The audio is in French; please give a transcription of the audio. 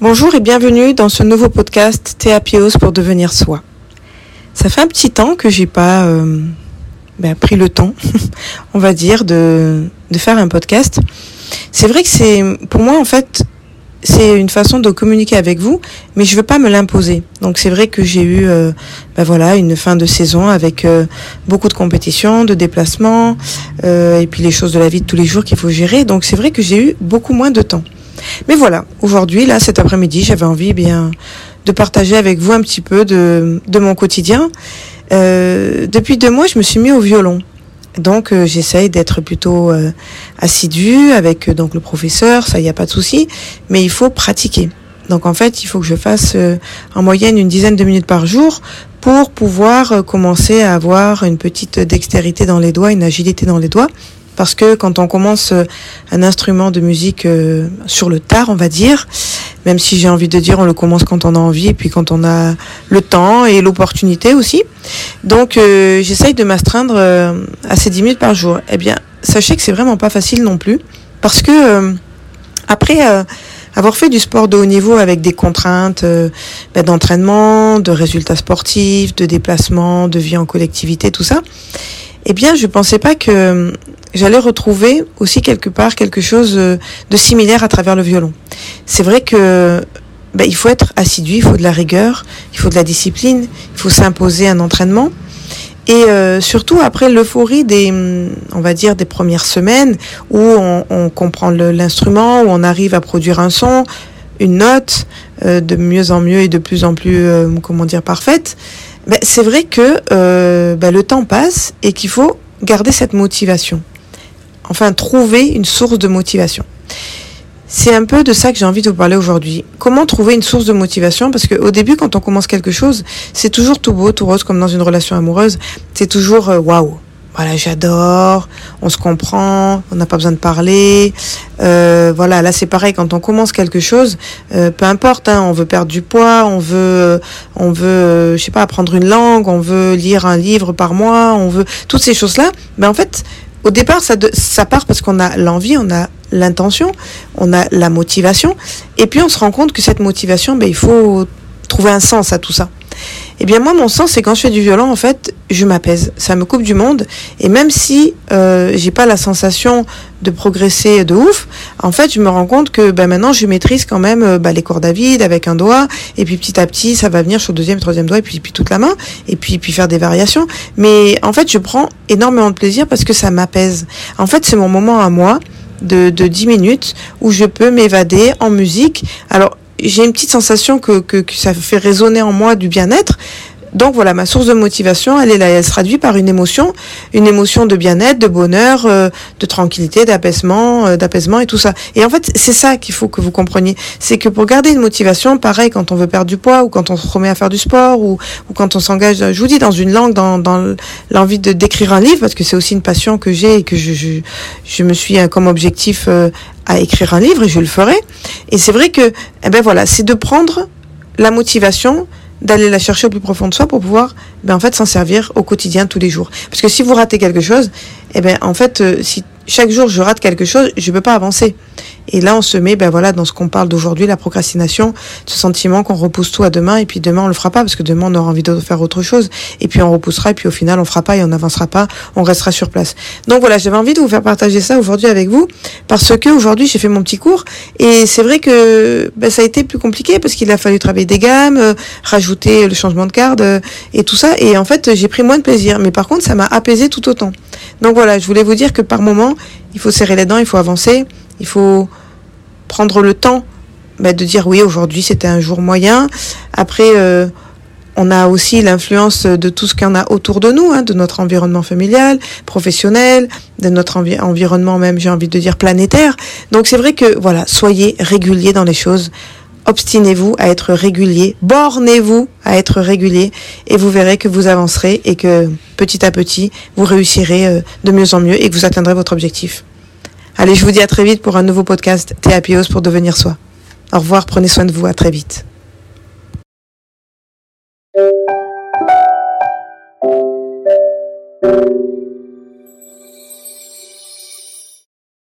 Bonjour et bienvenue dans ce nouveau podcast Théapios pour devenir soi. Ça fait un petit temps que j'ai pas euh, ben, pris le temps, on va dire, de, de faire un podcast. C'est vrai que c'est, pour moi en fait, c'est une façon de communiquer avec vous, mais je veux pas me l'imposer. Donc c'est vrai que j'ai eu, ben voilà, une fin de saison avec euh, beaucoup de compétitions, de déplacements, euh, et puis les choses de la vie de tous les jours qu'il faut gérer. Donc c'est vrai que j'ai eu beaucoup moins de temps. Mais voilà, aujourd'hui, là, cet après-midi, j'avais envie eh bien de partager avec vous un petit peu de, de mon quotidien. Euh, depuis deux mois, je me suis mis au violon. Donc euh, j'essaye d'être plutôt euh, assidue avec euh, donc le professeur, ça il y a pas de souci, mais il faut pratiquer. Donc en fait, il faut que je fasse euh, en moyenne une dizaine de minutes par jour pour pouvoir euh, commencer à avoir une petite dextérité dans les doigts, une agilité dans les doigts. Parce que quand on commence euh, un instrument de musique sur le tard, on va dire, même si j'ai envie de dire on le commence quand on a envie et puis quand on a le temps et l'opportunité aussi. Donc euh, j'essaye de m'astreindre euh, à ces 10 minutes par jour. Eh bien, sachez que c'est vraiment pas facile non plus parce que euh, après euh, avoir fait du sport de haut niveau avec des contraintes ben, d'entraînement, de résultats sportifs, de déplacements, de vie en collectivité, tout ça, eh bien, je pensais pas que euh, j'allais retrouver aussi quelque part quelque chose de similaire à travers le violon. C'est vrai que ben, il faut être assidu, il faut de la rigueur, il faut de la discipline, il faut s'imposer un entraînement. Et euh, surtout après l'euphorie des, on va dire, des premières semaines où on, on comprend l'instrument, où on arrive à produire un son, une note euh, de mieux en mieux et de plus en plus, euh, comment dire, parfaite. Ben, c'est vrai que euh, ben, le temps passe et qu'il faut garder cette motivation. Enfin, trouver une source de motivation. C'est un peu de ça que j'ai envie de vous parler aujourd'hui. Comment trouver une source de motivation? Parce qu'au début, quand on commence quelque chose, c'est toujours tout beau, tout rose, comme dans une relation amoureuse. C'est toujours euh, waouh. Voilà, j'adore, on se comprend, on n'a pas besoin de parler. Euh, voilà, là c'est pareil, quand on commence quelque chose, euh, peu importe, hein, on veut perdre du poids, on veut, euh, on veut, euh, je sais pas, apprendre une langue, on veut lire un livre par mois, on veut toutes ces choses-là. Mais en fait, au départ, ça, de- part parce qu'on a l'envie, on a l'intention, on a la motivation, et puis on se rend compte que cette motivation, ben, il faut trouver un sens à tout ça. Eh bien moi, mon sens, c'est quand je fais du violon, en fait, je m'apaise. Ça me coupe du monde, et même si euh, j'ai pas la sensation de progresser de ouf, en fait, je me rends compte que ben, maintenant, je maîtrise quand même euh, ben, les cordes à vide avec un doigt, et puis petit à petit, ça va venir sur le deuxième, troisième doigt, et puis, puis toute la main, et puis, puis faire des variations. Mais en fait, je prends énormément de plaisir parce que ça m'apaise. En fait, c'est mon moment à moi de, de 10 minutes où je peux m'évader en musique. Alors, j'ai une petite sensation que, que, que ça fait résonner en moi du bien-être. Donc voilà, ma source de motivation, elle est là, elle se traduit par une émotion, une émotion de bien-être, de bonheur, euh, de tranquillité, d'apaisement, euh, d'apaisement et tout ça. Et en fait, c'est ça qu'il faut que vous compreniez, c'est que pour garder une motivation, pareil quand on veut perdre du poids ou quand on se remet à faire du sport ou, ou quand on s'engage, je vous dis, dans une langue, dans, dans l'envie de d'écrire un livre, parce que c'est aussi une passion que j'ai et que je, je, je me suis euh, comme objectif euh, à écrire un livre et je le ferai. Et c'est vrai que, eh ben voilà, c'est de prendre la motivation d'aller la chercher au plus profond de soi pour pouvoir ben en fait s'en servir au quotidien tous les jours. Parce que si vous ratez quelque chose eh ben en fait euh, si chaque jour je rate quelque chose je peux pas avancer. Et là on se met ben voilà dans ce qu'on parle d'aujourd'hui la procrastination ce sentiment qu'on repousse tout à demain et puis demain on le fera pas parce que demain on aura envie de faire autre chose. Et puis on repoussera et puis au final on fera pas et on n'avancera pas on restera sur place. Donc voilà j'avais envie de vous faire partager ça aujourd'hui avec vous parce que aujourd'hui j'ai fait mon petit cours et c'est vrai que ben, ça a été plus compliqué parce qu'il a fallu travailler des gammes euh, rajouter le changement de garde euh, et tout ça. Et en fait j'ai pris moins de plaisir. Mais par contre ça m'a apaisé tout autant donc voilà je voulais vous dire que par moment il faut serrer les dents il faut avancer il faut prendre le temps ben, de dire oui aujourd'hui c'était un jour moyen après euh, on a aussi l'influence de tout ce en a autour de nous, hein, de notre environnement familial, professionnel, de notre envi- environnement même, j'ai envie de dire, planétaire. Donc c'est vrai que, voilà, soyez réguliers dans les choses obstinez-vous à être régulier, bornez-vous à être régulier et vous verrez que vous avancerez et que petit à petit, vous réussirez euh, de mieux en mieux et que vous atteindrez votre objectif. Allez, je vous dis à très vite pour un nouveau podcast Théapios pour devenir soi. Au revoir, prenez soin de vous, à très vite.